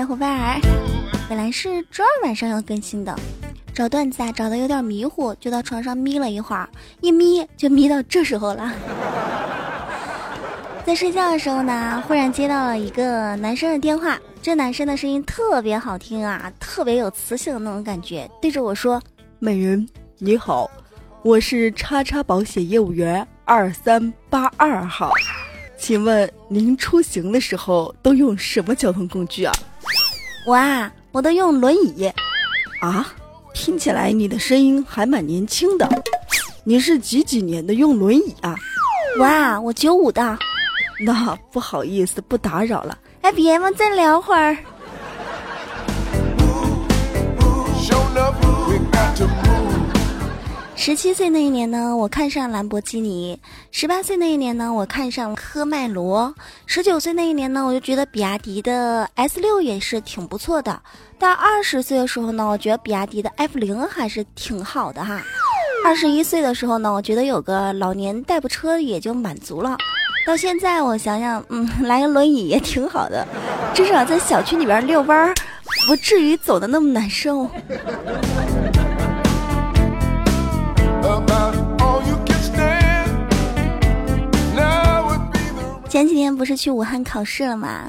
小伙伴儿，本来是周二晚上要更新的，找段子啊找的有点迷糊，就到床上眯了一会儿，一眯就眯到这时候了。在睡觉的时候呢，忽然接到了一个男生的电话，这男生的声音特别好听啊，特别有磁性的那种感觉，对着我说：“美人你好，我是叉叉保险业务员二三八二号。”请问您出行的时候都用什么交通工具啊？我啊，我都用轮椅。啊，听起来你的声音还蛮年轻的。你是几几年的用轮椅啊？我啊，我九五的。那不好意思，不打扰了。哎，别嘛，再聊会儿。十七岁那一年呢，我看上兰博基尼；十八岁那一年呢，我看上科迈罗；十九岁那一年呢，我就觉得比亚迪的 S 六也是挺不错的。到二十岁的时候呢，我觉得比亚迪的 F 零还是挺好的哈。二十一岁的时候呢，我觉得有个老年代步车也就满足了。到现在我想想，嗯，来个轮椅也挺好的，至少在小区里边遛弯儿，不至于走的那么难受。前几天不是去武汉考试了吗？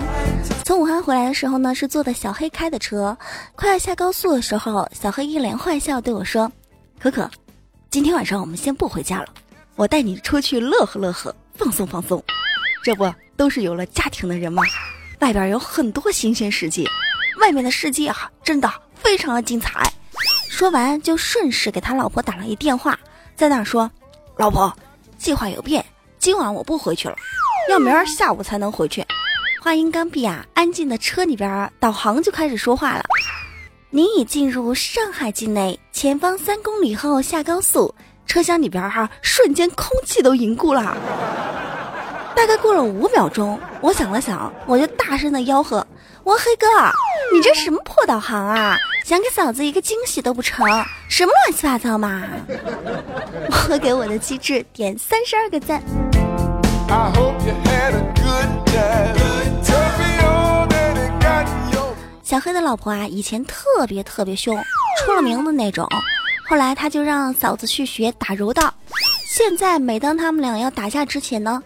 从武汉回来的时候呢，是坐的小黑开的车。快要下高速的时候，小黑一脸坏笑对我说：“可可，今天晚上我们先不回家了，我带你出去乐呵乐呵，放松放松。这不都是有了家庭的人吗？外边有很多新鲜世界，外面的世界啊，真的非常的精彩。”说完就顺势给他老婆打了一电话，在那说：“老婆，计划有变，今晚我不回去。了。”要明儿下午才能回去。话音刚毕啊，安静的车里边导航就开始说话了。您已进入上海境内，前方三公里后下高速。车厢里边哈，瞬间空气都凝固了。大概过了五秒钟，我想了想，我就大声的吆喝：“我黑哥，你这什么破导航啊？想给嫂子一个惊喜都不成？什么乱七八糟嘛！”我给我的机智点三十二个赞。小黑的老婆啊，以前特别特别凶，出了名的那种。后来他就让嫂子去学打柔道。现在每当他们俩要打架之前呢，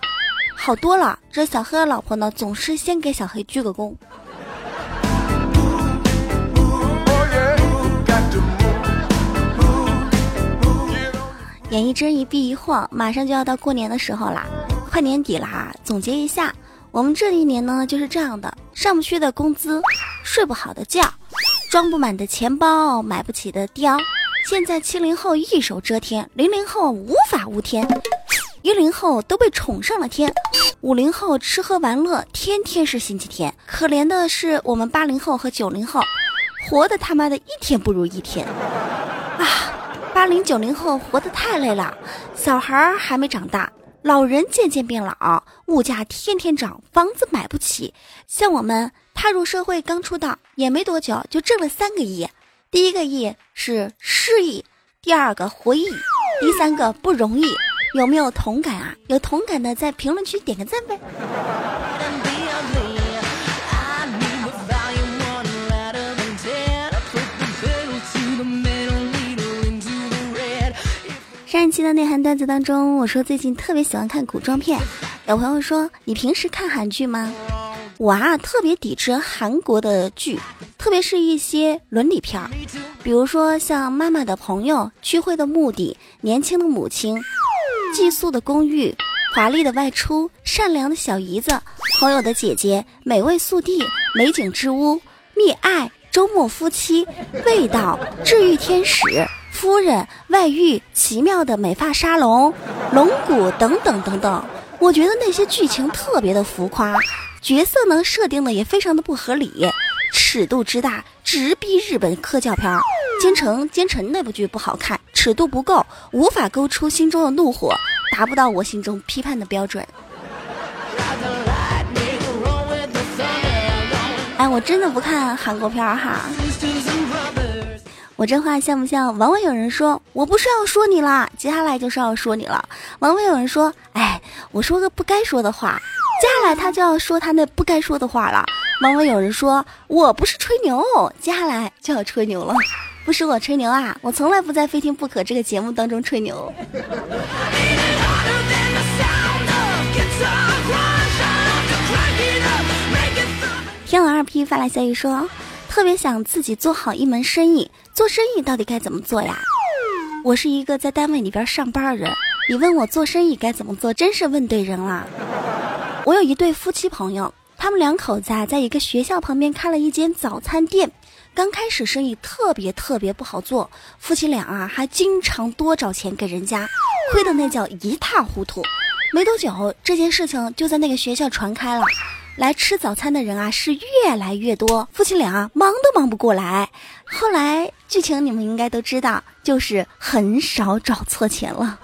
好多了。这小黑的老婆呢，总是先给小黑鞠个躬。眼一睁一闭一晃，马上就要到过年的时候啦。快年底啦，总结一下，我们这一年呢就是这样的：上不去的工资，睡不好的觉，装不满的钱包，买不起的貂。现在七零后一手遮天，零零后无法无天，一零后都被宠上了天，五零后吃喝玩乐天天是星期天。可怜的是我们八零后和九零后，活的他妈的一天不如一天！八零九零后活得太累了，小孩还没长大。老人渐渐变老，物价天天涨，房子买不起。像我们踏入社会刚出道，也没多久就挣了三个亿。第一个亿是失忆，第二个回忆，第三个不容易。有没有同感啊？有同感的在评论区点个赞呗。上一期的内涵段子当中，我说最近特别喜欢看古装片。有朋友说你平时看韩剧吗？我啊特别抵制韩国的剧，特别是一些伦理片儿，比如说像《妈妈的朋友》《聚会的目的》《年轻的母亲》《寄宿的公寓》《华丽的外出》《善良的小姨子》《朋友的姐姐》《美味速递》《美景之屋》《溺爱》《周末夫妻》《味道》《治愈天使》。夫人外遇，奇妙的美发沙龙，龙骨等等等等，我觉得那些剧情特别的浮夸，角色呢设定的也非常的不合理，尺度之大直逼日本科教片。奸臣奸臣那部剧不好看，尺度不够，无法勾出心中的怒火，达不到我心中批判的标准。哎，我真的不看韩国片儿哈。我这话像不像？往往有人说我不是要说你啦，接下来就是要说你了。往往有人说，哎，我说个不该说的话，接下来他就要说他那不该说的话了。往往有人说我不是吹牛，接下来就要吹牛了。不是我吹牛啊，我从来不在《非听不可》这个节目当中吹牛。天王二批发来消息说，特别想自己做好一门生意。做生意到底该怎么做呀？我是一个在单位里边上班的人，你问我做生意该怎么做，真是问对人了。我有一对夫妻朋友，他们两口子啊，在一个学校旁边开了一间早餐店。刚开始生意特别特别不好做，夫妻俩啊还经常多找钱给人家，亏的那叫一塌糊涂。没多久，这件事情就在那个学校传开了，来吃早餐的人啊是越来越多，夫妻俩忙都忙不过来。后来剧情你们应该都知道，就是很少找错钱了。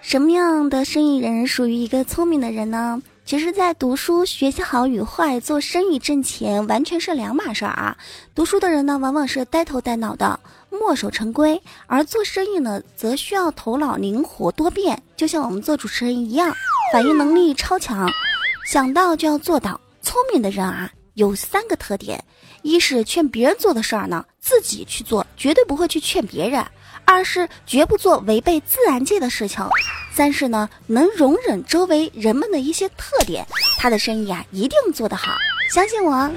什么样的生意人属于一个聪明的人呢？其实，在读书学习好与坏，做生意挣钱完全是两码事儿啊。读书的人呢，往往是呆头呆脑的，墨守成规；而做生意呢，则需要头脑灵活多变，就像我们做主持人一样，反应能力超强，想到就要做到。聪明的人啊，有三个特点：一是劝别人做的事儿呢，自己去做，绝对不会去劝别人。二是绝不做违背自然界的事情，三是呢能容忍周围人们的一些特点，他的生意啊一定做得好，相信我。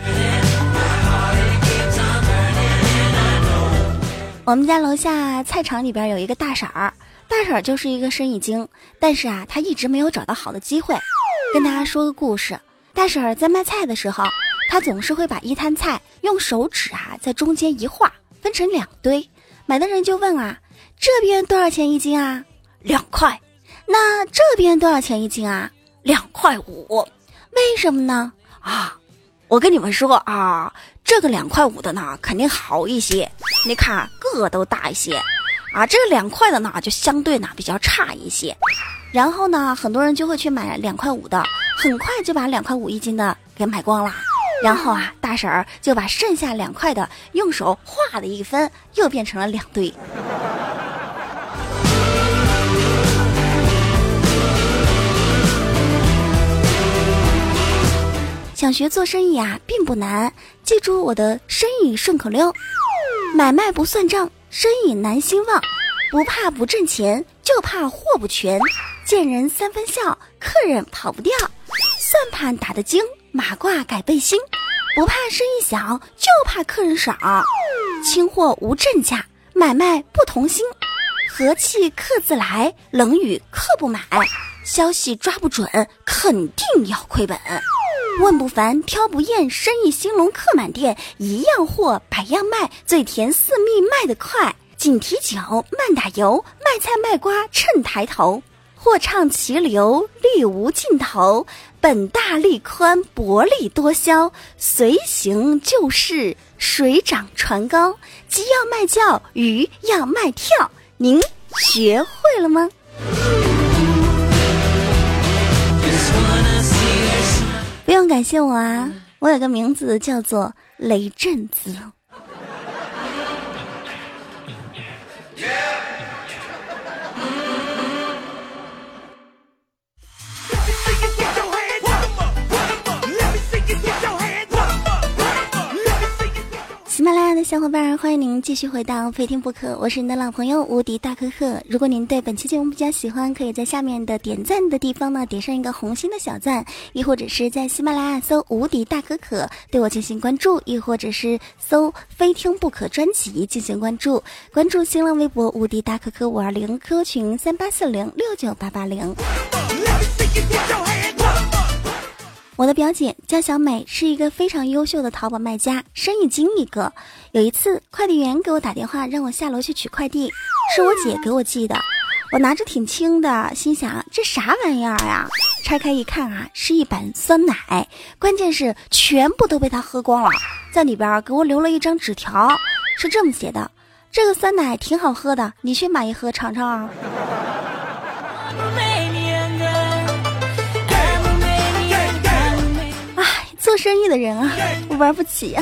我们家楼下菜场里边有一个大婶儿，大婶儿就是一个生意精，但是啊，她一直没有找到好的机会。跟大家说个故事，大婶儿在卖菜的时候，她总是会把一摊菜用手指啊在中间一划，分成两堆。买的人就问啊，这边多少钱一斤啊？两块。那这边多少钱一斤啊？两块五。为什么呢？啊，我跟你们说啊，这个两块五的呢，肯定好一些。你看个都大一些，啊，这个两块的呢，就相对呢比较差一些。然后呢，很多人就会去买两块五的，很快就把两块五一斤的给买光了。然后啊，大婶儿就把剩下两块的用手划了一分，又变成了两堆。想学做生意啊，并不难，记住我的生意顺口溜：买卖不算账，生意难兴旺；不怕不挣钱，就怕货不全；见人三分笑，客人跑不掉；算盘打得精。马褂改背心，不怕生意小，就怕客人少。清货无正价，买卖不同心。和气客自来，冷雨客不买。消息抓不准，肯定要亏本。问不烦，挑不厌，生意兴隆客满店。一样货百样卖，最甜四蜜卖得快。紧提酒，慢打油，卖菜卖瓜趁抬头。货畅其流，力无尽头。本大利宽，薄利多销。随行就市，水涨船高。鸡要卖叫，鱼要卖跳。您学会了吗？不用感谢我啊，我有个名字叫做雷震子。喜马拉雅的小伙伴，欢迎您继续回到《非听不可》，我是你的老朋友无敌大可可。如果您对本期节目比较喜欢，可以在下面的点赞的地方呢点上一个红心的小赞，亦或者是在喜马拉雅搜“无敌大可可”对我进行关注，亦或者是搜“非听不可”专辑进行关注。关注新浪微博“无敌大可可五二零 ”，QQ 群三八四零六九八八零。我的表姐叫小美，是一个非常优秀的淘宝卖家，生意精一个。有一次，快递员给我打电话，让我下楼去取快递，是我姐给我寄的。我拿着挺轻的，心想这啥玩意儿呀？拆开一看啊，是一板酸奶，关键是全部都被他喝光了，在里边给我留了一张纸条，是这么写的：这个酸奶挺好喝的，你去买一盒尝尝啊。做生意的人啊，我玩不起呀。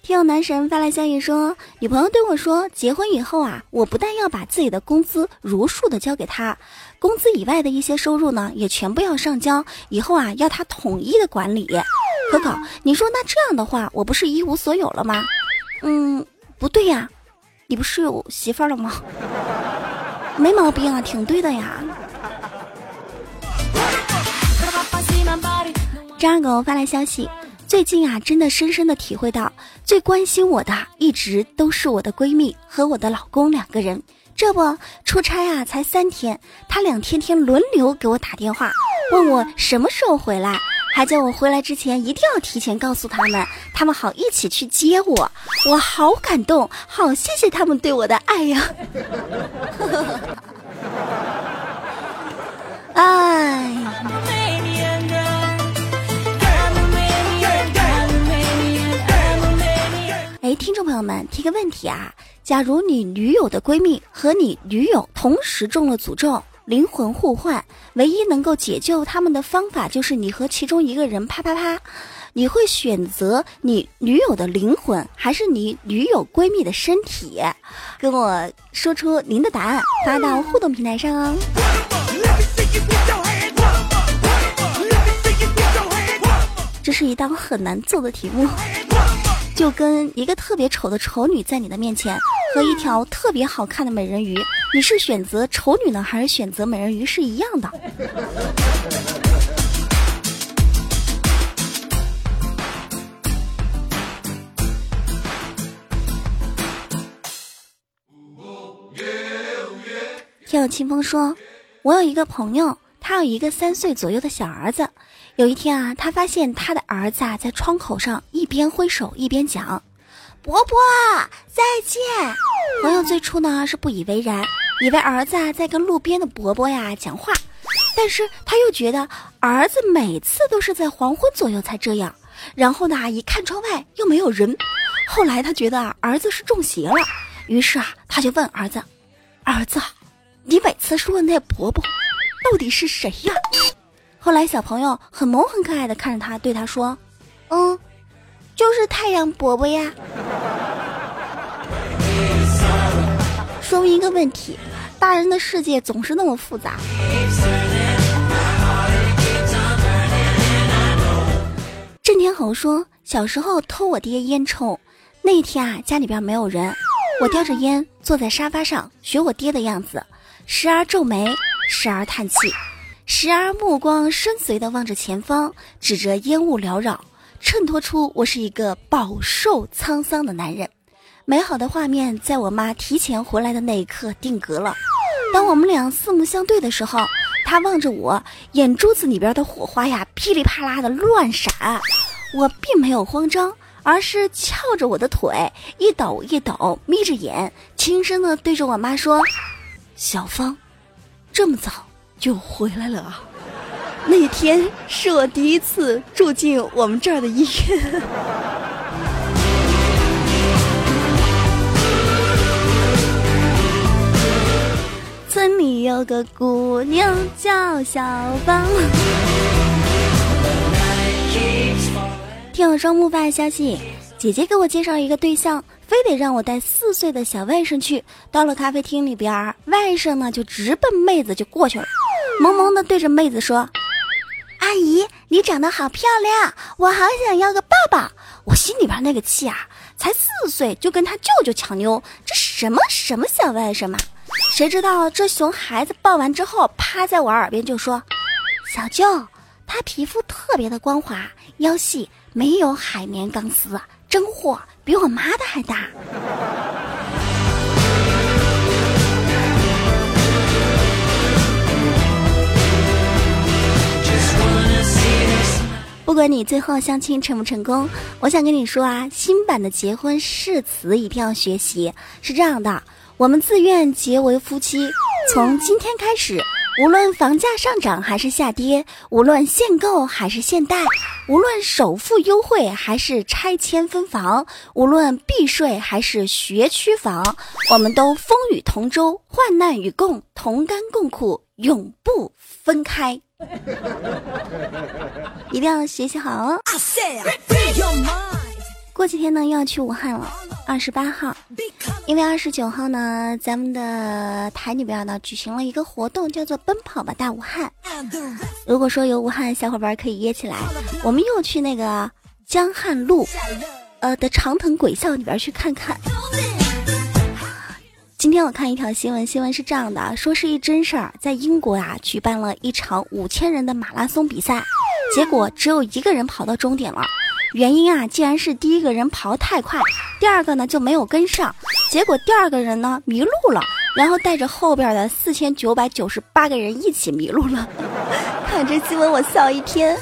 听友男神发来消息说，女朋友对我说：“结婚以后啊，我不但要把自己的工资如数的交给他，工资以外的一些收入呢，也全部要上交。以后啊，要他统一的管理。”可可，你说那这样的话，我不是一无所有了吗？嗯，不对呀，你不是有媳妇了吗？没毛病啊，挺对的呀。张二狗发来消息，最近啊，真的深深的体会到，最关心我的一直都是我的闺蜜和我的老公两个人。这不，出差啊才三天，他两天天轮流给我打电话，问我什么时候回来，还叫我回来之前一定要提前告诉他们，他们好一起去接我。我好感动，好谢谢他们对我的爱呀。哎。哎，众朋友们，提个问题啊，假如你女友的闺蜜和你女友同时中了诅咒，灵魂互换，唯一能够解救他们的方法就是你和其中一个人啪啪啪，你会选择你女友的灵魂，还是你女友闺蜜的身体？跟我说出您的答案，发到互动平台上哦。这是一道很难做的题目。就跟一个特别丑的丑女在你的面前，和一条特别好看的美人鱼，你是选择丑女呢，还是选择美人鱼是一样的。听有清风说，我有一个朋友，他有一个三岁左右的小儿子。有一天啊，他发现他的儿子啊在窗口上一边挥手一边讲：“伯伯再见。”朋友最初呢是不以为然，以为儿子啊在跟路边的伯伯呀讲话，但是他又觉得儿子每次都是在黄昏左右才这样。然后呢，一看窗外又没有人，后来他觉得啊儿子是中邪了，于是啊他就问儿子：“儿子，你每次说的那伯伯到底是谁呀？”后来，小朋友很萌很可爱的看着他，对他说：“嗯，就是太阳伯伯呀。”说明一个问题：大人的世界总是那么复杂。郑天侯说：“小时候偷我爹烟抽，那天啊，家里边没有人，我叼着烟坐在沙发上，学我爹的样子，时而皱眉，时而叹气。”时而目光深邃地望着前方，指着烟雾缭绕，衬托出我是一个饱受沧桑的男人。美好的画面在我妈提前回来的那一刻定格了。当我们俩四目相对的时候，她望着我，眼珠子里边的火花呀，噼里啪啦的乱闪。我并没有慌张，而是翘着我的腿，一抖一抖，眯着眼，轻声的对着我妈说：“小芳，这么早。”就回来了啊！那天是我第一次住进我们这儿的医院。村里有个姑娘叫小芳。听我双木发消息，姐姐给我介绍一个对象。非得让我带四岁的小外甥去。到了咖啡厅里边，外甥呢就直奔妹子就过去了，萌萌的对着妹子说：“阿姨，你长得好漂亮，我好想要个抱抱。”我心里边那个气啊，才四岁就跟他舅舅抢妞，这什么什么小外甥嘛？谁知道这熊孩子抱完之后，趴在我耳边就说：“小舅，他皮肤特别的光滑，腰细，没有海绵钢丝，真货。”比我妈的还大。不管你最后相亲成不成功，我想跟你说啊，新版的结婚誓词一定要学习。是这样的，我们自愿结为夫妻，从今天开始。无论房价上涨还是下跌，无论限购还是限贷，无论首付优惠还是拆迁分房，无论避税还是学区房，我们都风雨同舟，患难与共，同甘共苦，永不分开。一定要学习好哦！过几天呢，又要去武汉了。二十八号，因为二十九号呢，咱们的台里边呢举行了一个活动，叫做“奔跑吧大武汉”。如果说有武汉小伙伴可以约起来，我们又去那个江汉路，呃的长藤鬼校里边去看看。今天我看一条新闻，新闻是这样的，说是一真事儿，在英国啊举办了一场五千人的马拉松比赛，结果只有一个人跑到终点了，原因啊竟然是第一个人跑太快，第二个呢就没有跟上，结果第二个人呢迷路了，然后带着后边的四千九百九十八个人一起迷路了。看这新闻我笑一天。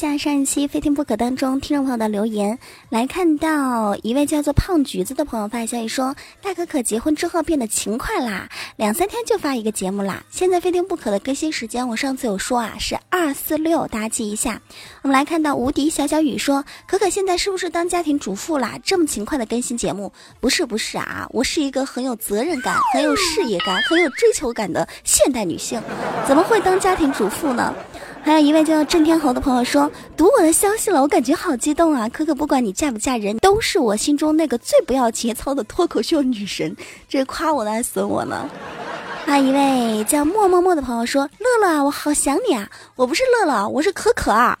下上一期《非听不可》当中听众朋友的留言，来看到一位叫做胖橘子的朋友发消息说：“大可可结婚之后变得勤快啦，两三天就发一个节目啦。现在《非听不可》的更新时间，我上次有说啊，是二四六，大家记一下。我们来看到无敌小小雨说：可可现在是不是当家庭主妇啦？这么勤快的更新节目？不是不是啊，我是一个很有责任感、很有事业感、很有追求感的现代女性，怎么会当家庭主妇呢？”还有一位叫郑天侯的朋友说：“读我的消息了，我感觉好激动啊！可可，不管你嫁不嫁人，都是我心中那个最不要节操的脱口秀女神。这夸我呢，还损我呢？”还有一位叫默默默的朋友说：“乐乐啊，我好想你啊！我不是乐乐，我是可可啊。”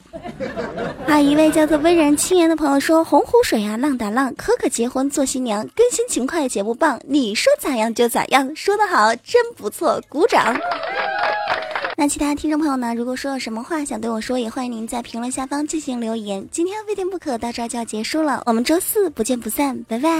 还有一位叫做温然轻言的朋友说：“洪湖水啊，浪打浪，可可结婚做新娘，更新勤快，节目棒，你说咋样就咋样，说得好，真不错，鼓掌。”那其他听众朋友呢？如果说有什么话想对我说，也欢迎您在评论下方进行留言。今天非听不可到这儿就要结束了，我们周四不见不散，拜拜。